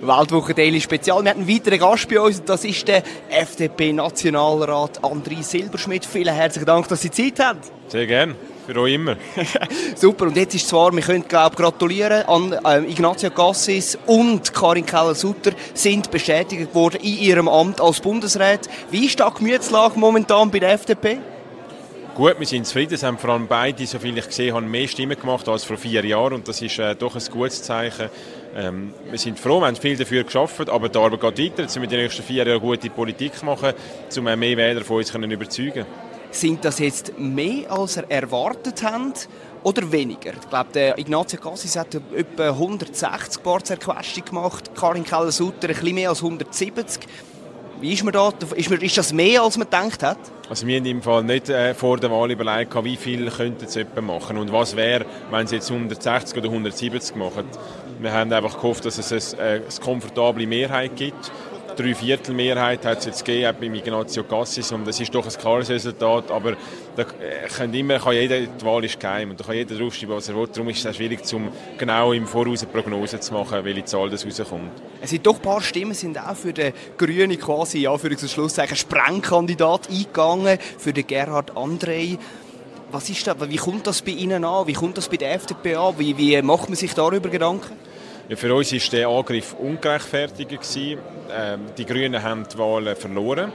Weltwoche Daily Spezial. Wir haben einen weiteren Gast bei uns und das ist der FDP-Nationalrat André Silberschmidt. Vielen herzlichen Dank, dass Sie Zeit haben. Sehr gerne. Für euch immer. Super. Und jetzt ist zwar, wir können glaube gratulieren an äh, Ignazio Cassis und Karin Keller-Sutter sind bestätigt worden in ihrem Amt als Bundesrat. Wie ist die Gemütslage momentan bei der FDP? Gut, wir sind zufrieden. Es haben vor allem beide, so viel ich gesehen habe, mehr Stimmen gemacht als vor vier Jahren. Und das ist äh, doch ein gutes Zeichen. Ähm, wir sind froh, wir haben viel dafür geschafft, aber die Arbeit geht weiter. Jetzt müssen wir die nächsten vier Jahre gute Politik machen, um mehr Wähler von uns zu überzeugen Sind das jetzt mehr, als er erwartet hat? Oder weniger? Ich glaube, der Ignazio Cassis hat etwa 160 Boardserquestion gemacht, Karin Keller-Sutter ein bisschen mehr als 170. Wie ist, man da, ist, man, ist das mehr, als man gedacht hat? Also wir haben im Fall nicht äh, vor der Wahl überlegt, wie viel könnten sie machen und was wäre, wenn sie jetzt 160 oder 170 machen. Wir haben einfach gehofft, dass es eine, eine komfortable Mehrheit gibt Dreiviertelmehrheit hat es jetzt gegeben bei Ignazio Cassis und das ist doch ein klares Resultat, aber da kann, immer, kann jeder, die Wahl ist geheim und da kann jeder draufschreiben, was er will. Darum ist es schwierig, zum genau im Voraus eine Prognose zu machen, welche Zahl das rauskommt. Es sind doch ein paar Stimmen sind auch für den Grünen quasi, ja, für den Schlusszeichen, Sprengkandidat eingegangen, für den Gerhard André. Was ist da, wie kommt das bei Ihnen an? Wie kommt das bei der FDP an? Wie, wie macht man sich darüber Gedanken? Ja, für uns war der Angriff ungerechtfertigt. Ähm, die Grünen haben die Wahlen verloren.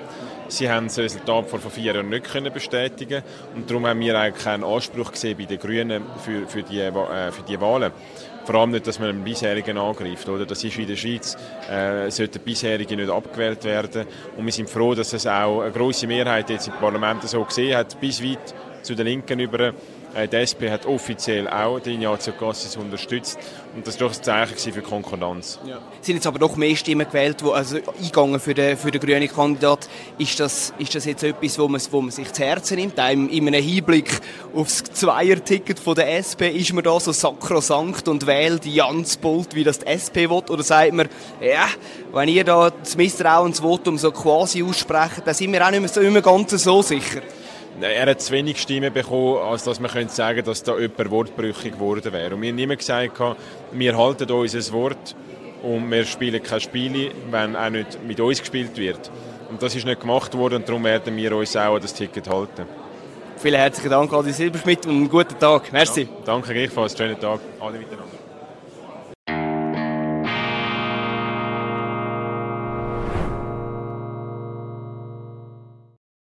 Sie haben das Resultat vor vier Jahren nicht können bestätigen und darum haben wir eigentlich keinen Anspruch gesehen bei den Grünen für, für, die, äh, für die Wahlen. Vor allem nicht, dass man einen bisherigen angreift. Oder? Das ist in der Schweiz, äh, sollte der bisherige nicht abgewählt werden. Und wir sind froh, dass es auch eine grosse Mehrheit jetzt im Parlament so gesehen hat, bis weit zu den Linken über äh, die SP hat offiziell auch den Ignazio Cassis unterstützt und das war doch ein Zeichen für Konkordanz. Ja. Es sind jetzt aber noch mehr Stimmen gewählt, die also eingegangen für den, für den grünen Kandidat. Ist das, ist das jetzt etwas, wo man, wo man sich zu Herzen nimmt? In, in einem Hinblick aufs Zweier-Ticket der SP, ist man da so sakrosankt und wählt Jans Bolt, wie das die SP will? Oder sagt man, ja, wenn ihr da das Misstrauensvotum so quasi aussprecht, dann sind wir auch nicht mehr, so, nicht mehr ganz so sicher? Er hat zu wenig Stimmen bekommen, als dass man könnte sagen dass da jemand wortbrüchig geworden wäre. Und wir haben immer gesagt, wir halten uns ein Wort und wir spielen keine Spiele, wenn auch nicht mit uns gespielt wird. Und das ist nicht gemacht worden und darum werden wir uns auch an das Ticket halten. Vielen herzlichen Dank, Adi Silberschmidt, und einen guten Tag. Merci. Ja, danke gleichfalls, schönen Tag. Alle miteinander.